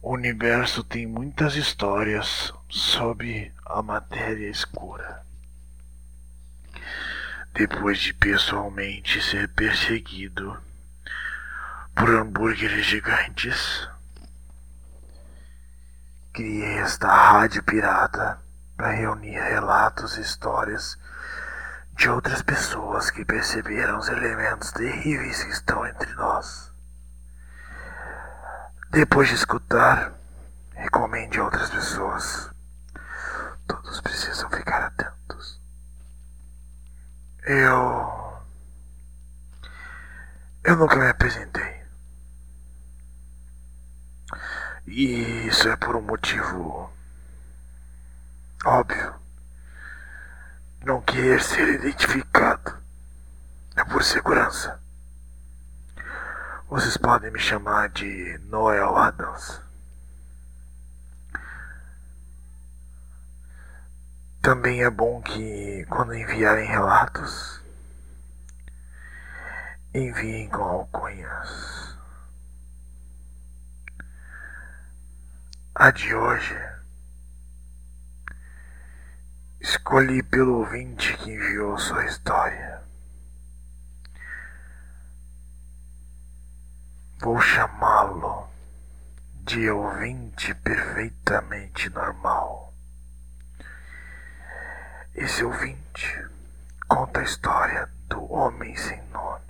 o universo tem muitas histórias sobre a matéria escura. Depois de pessoalmente ser perseguido por hambúrgueres gigantes, criei esta rádio pirata para reunir relatos e histórias de outras pessoas que perceberam os elementos terríveis que estão entre nós. Depois de escutar, recomende a outras pessoas. Todos precisam ficar atentos. Eu. Eu nunca me apresentei. E isso é por um motivo óbvio. Não querer ser identificado. É por segurança. Vocês podem me chamar de Noel Adams. Também é bom que, quando enviarem relatos, enviem com alcunhas. A de hoje escolhi pelo ouvinte que enviou sua história. Vou chamá-lo de ouvinte perfeitamente normal. Esse ouvinte conta a história do homem sem nome.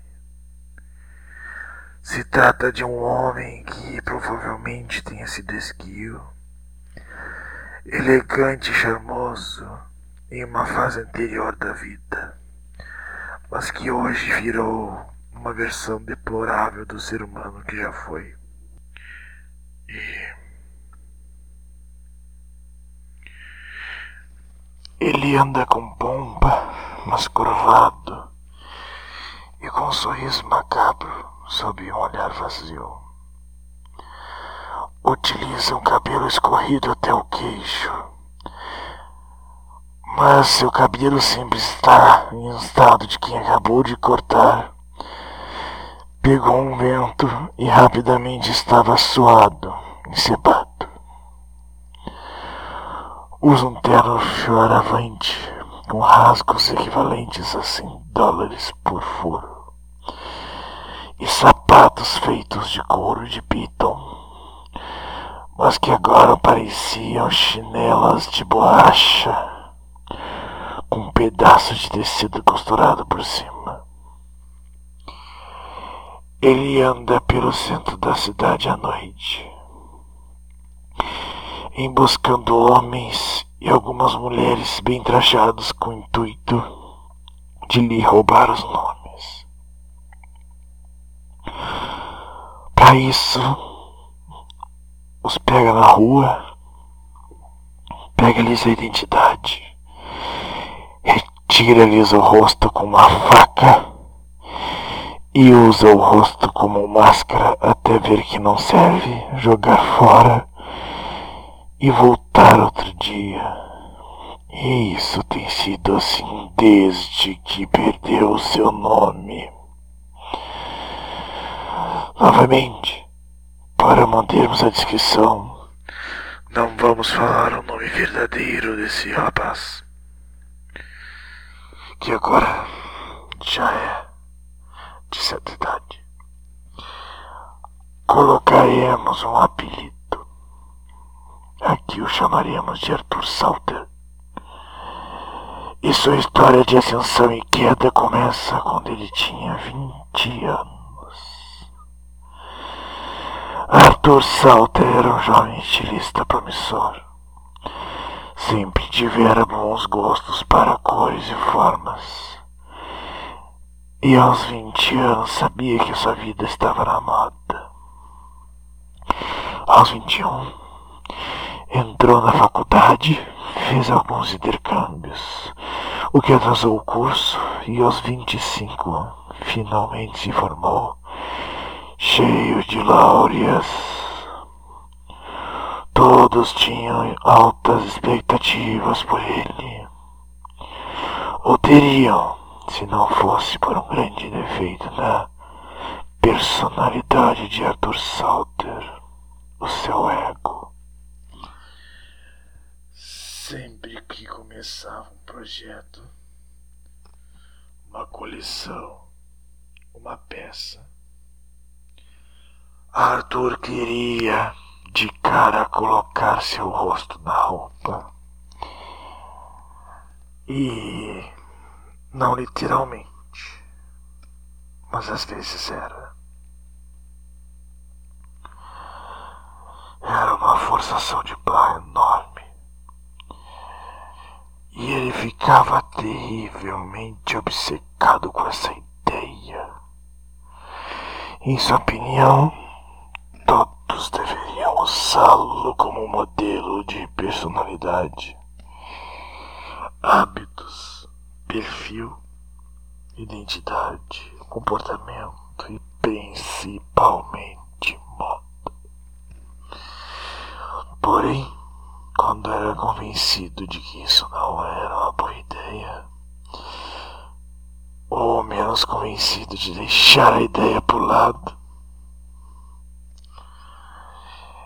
Se trata de um homem que provavelmente tenha sido esguio, elegante e charmoso em uma fase anterior da vida, mas que hoje virou uma versão deplorável do ser humano que já foi. E ele anda com pompa, mas curvado, e com um sorriso macabro sob um olhar vazio. Utiliza um cabelo escorrido até o queixo, mas seu cabelo sempre está em estado de quem acabou de cortar Pegou um vento e rapidamente estava suado, encebado. Usa um terno fioravante com rasgos equivalentes a 100 dólares por furo e sapatos feitos de couro de piton, mas que agora pareciam chinelas de borracha com um pedaço de tecido costurado por cima. Ele anda pelo centro da cidade à noite, emboscando homens e algumas mulheres bem trajados com o intuito de lhe roubar os nomes. Para isso, os pega na rua, pega-lhes a identidade, retira-lhes o rosto com uma faca e usa o rosto como máscara até ver que não serve, jogar fora e voltar outro dia. E isso tem sido assim desde que perdeu seu nome. Novamente, para mantermos a descrição, não vamos falar o nome verdadeiro desse rapaz. Que agora já é de certa idade. Colocaremos um apelido. Aqui o chamaremos de Arthur Salter. E sua história de ascensão e queda começa quando ele tinha 20 anos. Arthur Salter era um jovem estilista promissor. Sempre tivera bons gostos para cores e formas e aos 20 anos sabia que sua vida estava na moda. Aos 21, entrou na faculdade, fez alguns intercâmbios, o que atrasou o curso, e aos 25 finalmente se formou, cheio de láureas. Todos tinham altas expectativas por ele, ou teriam se não fosse por um grande defeito na personalidade de Arthur Salter, o seu ego. Sempre que começava um projeto, uma coleção, uma peça, Arthur queria de cara colocar seu rosto na roupa. E não literalmente, mas às vezes era. Era uma forçação de barra enorme. E ele ficava terrivelmente obcecado com essa ideia. Em sua opinião, todos deveriam usá-lo como modelo de personalidade, hábitos, perfil, identidade, comportamento e principalmente moda. Porém, quando era convencido de que isso não era uma boa ideia, ou menos convencido de deixar a ideia por lado,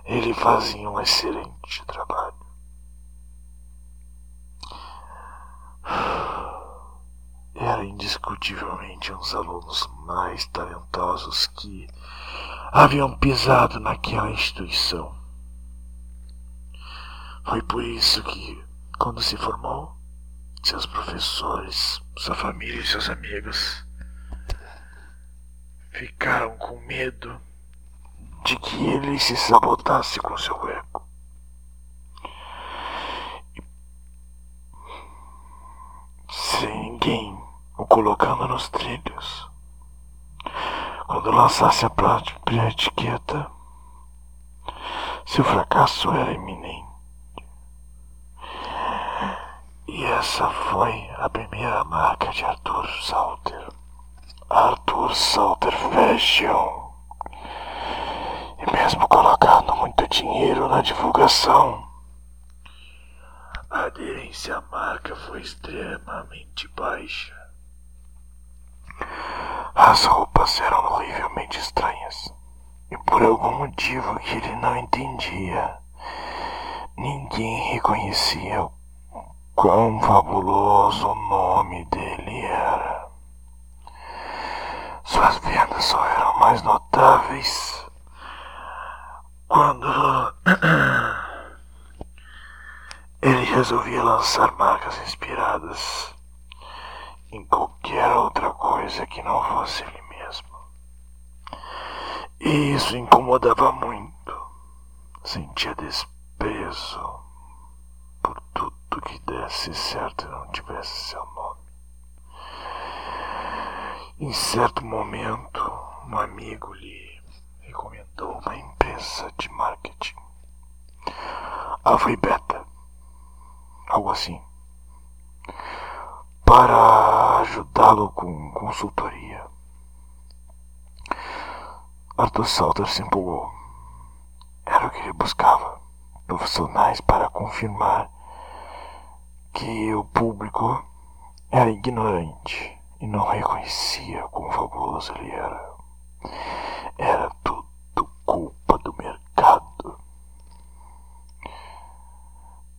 ele fazia um excelente trabalho. Era indiscutivelmente dos alunos mais talentosos que haviam pisado naquela instituição. Foi por isso que, quando se formou, seus professores, sua família e seus amigos ficaram com medo de que ele se sabotasse com seu ego. Sem ninguém o colocando nos trilhos. Quando lançasse a própria etiqueta, seu fracasso era iminente. E essa foi a primeira marca de Arthur Salter. Arthur Salter Fashion. E mesmo colocando muito dinheiro na divulgação, a aderência à marca foi extremamente baixa. As roupas eram horrivelmente estranhas. E por algum motivo que ele não entendia, ninguém reconhecia quão fabuloso o nome dele era. Suas vendas só eram mais notáveis quando ele resolvia lançar marcas inspiradas em qualquer outra coisa que não fosse ele mesmo. E isso incomodava muito. Sentia desprezo por tudo que desse certo e não tivesse seu nome. Em certo momento, um amigo lhe recomendou uma empresa de marketing. Alpha e Beta. Algo assim. Para ajudá-lo com consultoria. Arthur Salter se empolgou. Era o que ele buscava. Profissionais para confirmar que o público era ignorante e não reconhecia quão fabuloso ele era. Era tudo culpa do mercado.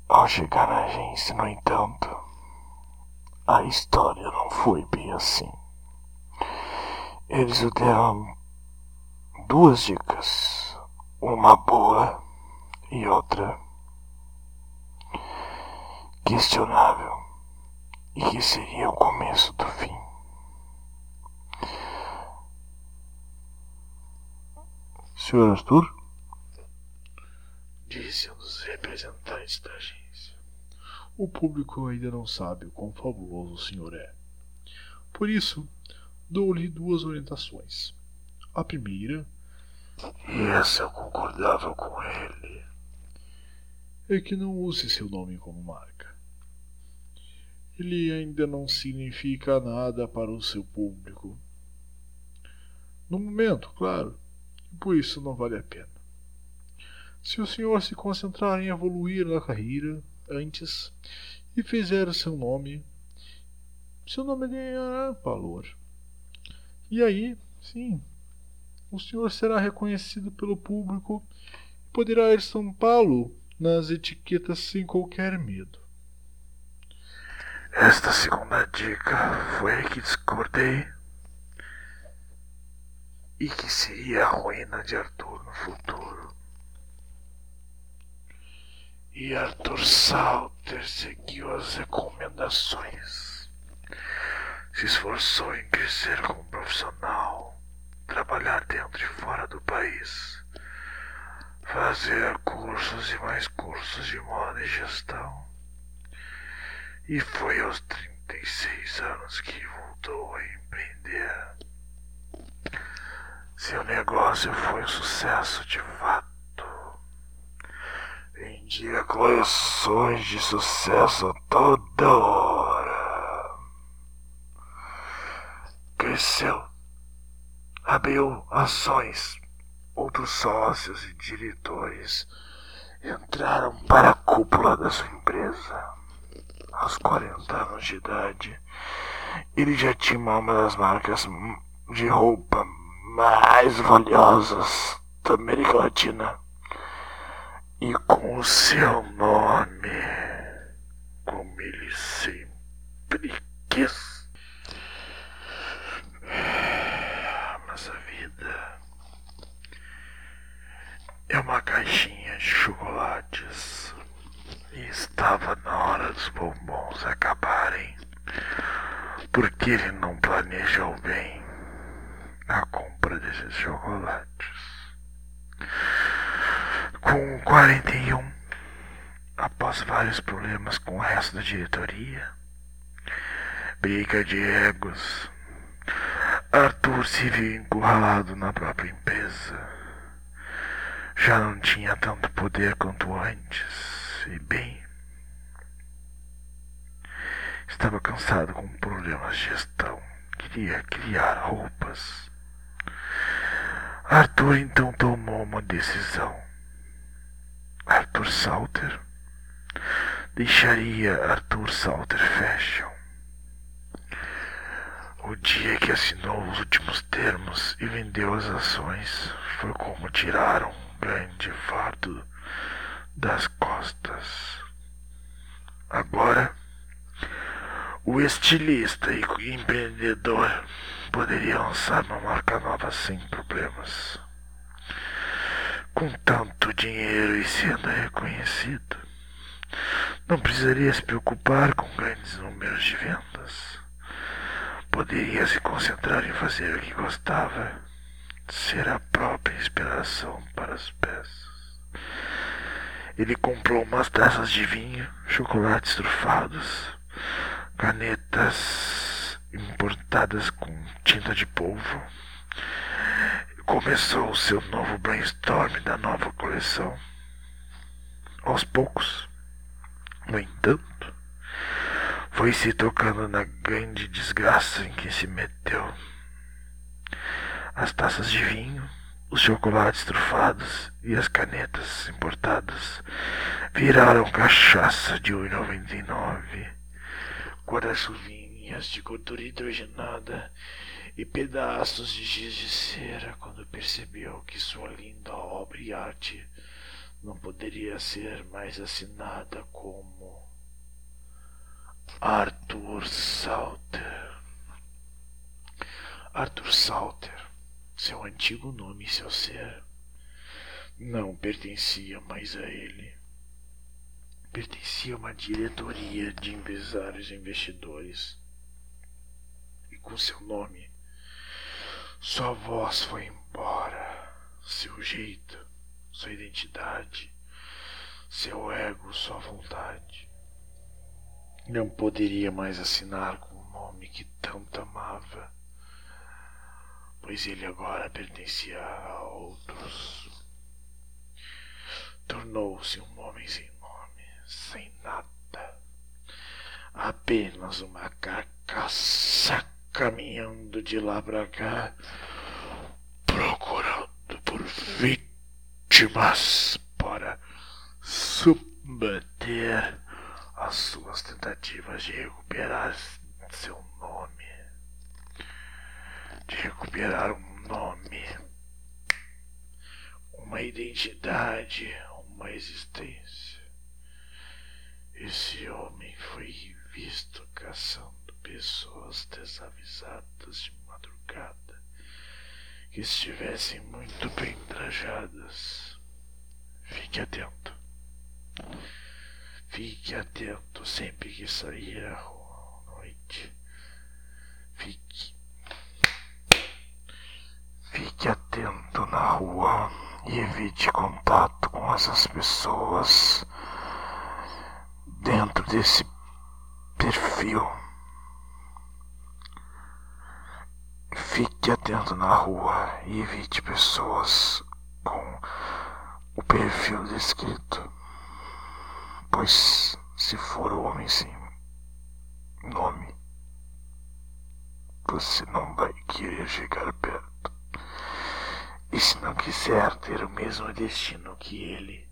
Ao chegar na agência, no entanto, a história não foi bem assim. Eles deram duas dicas, uma boa e outra questionável, e que seria o começo do fim. Senhor Arthur? Disse um dos representantes da agência. O público ainda não sabe o quão fabuloso o senhor é. Por isso, dou-lhe duas orientações. A primeira. E essa eu concordava com ele. É que não use seu nome como marca. Ele ainda não significa nada para o seu público. No momento, claro por isso não vale a pena. Se o senhor se concentrar em evoluir na carreira antes e fizer o seu nome, seu nome ganhará valor. E aí, sim, o senhor será reconhecido pelo público e poderá estampá-lo nas etiquetas sem qualquer medo. Esta segunda dica foi a que discordei e que seria a ruína de Arthur no futuro. E Arthur Salter seguiu as recomendações. Se esforçou em crescer como profissional, trabalhar dentro e fora do país, fazer cursos e mais cursos de moda e gestão. E foi aos 36 anos que voltou a empreender. Seu negócio foi um sucesso de fato. Vendia coleções de sucesso toda hora. Cresceu. Abriu ações. Outros sócios e diretores entraram para a cúpula da sua empresa. Aos 40 anos de idade, ele já tinha uma das marcas de roupa mais valiosas da América Latina e com o seu nome, como ele sempre quis. Mas a vida é uma caixinha de chocolates e estava na hora dos bombons acabarem, porque ele não planejou bem a compra desses chocolates. Com 41, após vários problemas com o resto da diretoria, briga de egos, Arthur se viu encurralado na própria empresa. Já não tinha tanto poder quanto antes, e bem, estava cansado com problemas de gestão. Queria criar roupas. Arthur então tomou uma decisão. Arthur Salter deixaria Arthur Salter Fashion. O dia que assinou os últimos termos e vendeu as ações foi como tirar um grande fardo das costas. Agora, o estilista e empreendedor poderia lançar uma marca nova sem problemas com tanto dinheiro e sendo reconhecido, não precisaria se preocupar com grandes números de vendas. Poderia se concentrar em fazer o que gostava, ser a própria inspiração para as peças. Ele comprou umas taças de vinho, chocolates trufados, canetas importadas com tinta de polvo começou o seu novo brainstorm da nova coleção. Aos poucos, no entanto, foi se tocando na grande desgraça em que se meteu. As taças de vinho, os chocolates trufados e as canetas importadas viraram cachaça de 1,99, guarda-chuvinhas de gordura hidrogenada e pedaços de giz de cera quando percebeu que sua linda obra e arte não poderia ser mais assinada como Arthur Salter. Arthur Salter, seu antigo nome e seu ser, não pertencia mais a ele. Pertencia a uma diretoria de empresários e investidores. E com seu nome sua voz foi embora, seu jeito, sua identidade, seu ego, sua vontade. Não poderia mais assinar com o nome que tanto amava, pois ele agora pertencia a outros. Tornou-se um homem sem nome, sem nada, apenas uma carcaça caminhando de lá para cá, procurando por vítimas para submeter as suas tentativas de recuperar seu nome, de recuperar um nome uma identidade, uma existência. Esse homem foi visto caçando pessoas desavisadas de madrugada que estivessem muito bem trajadas. Fique atento. Fique atento sempre que sair à rua à noite. Fique. Fique atento na rua e evite contato com essas pessoas dentro desse perfil. Fique atento na rua e evite pessoas com o perfil descrito. Pois se for o homem sem nome, você não vai querer chegar perto. E se não quiser ter o mesmo destino que ele,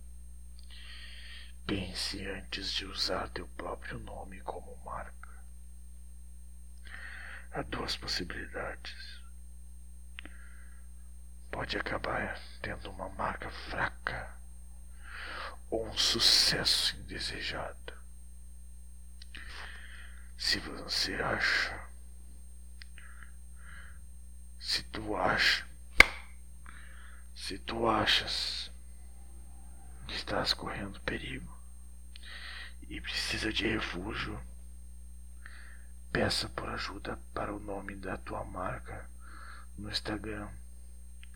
pense antes de usar teu próprio nome como marca. Há duas possibilidades. Pode acabar tendo uma marca fraca ou um sucesso indesejado. Se você acha, se tu acha, se tu achas que estás correndo perigo e precisa de refúgio, Peça por ajuda para o nome da tua marca no Instagram,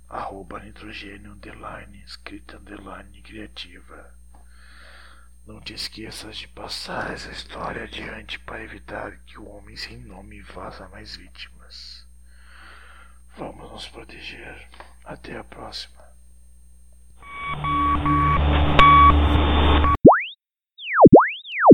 arroba nitrogênio underline, escrita underline criativa. Não te esqueças de passar essa história adiante para evitar que o homem sem nome faça mais vítimas. Vamos nos proteger. Até a próxima.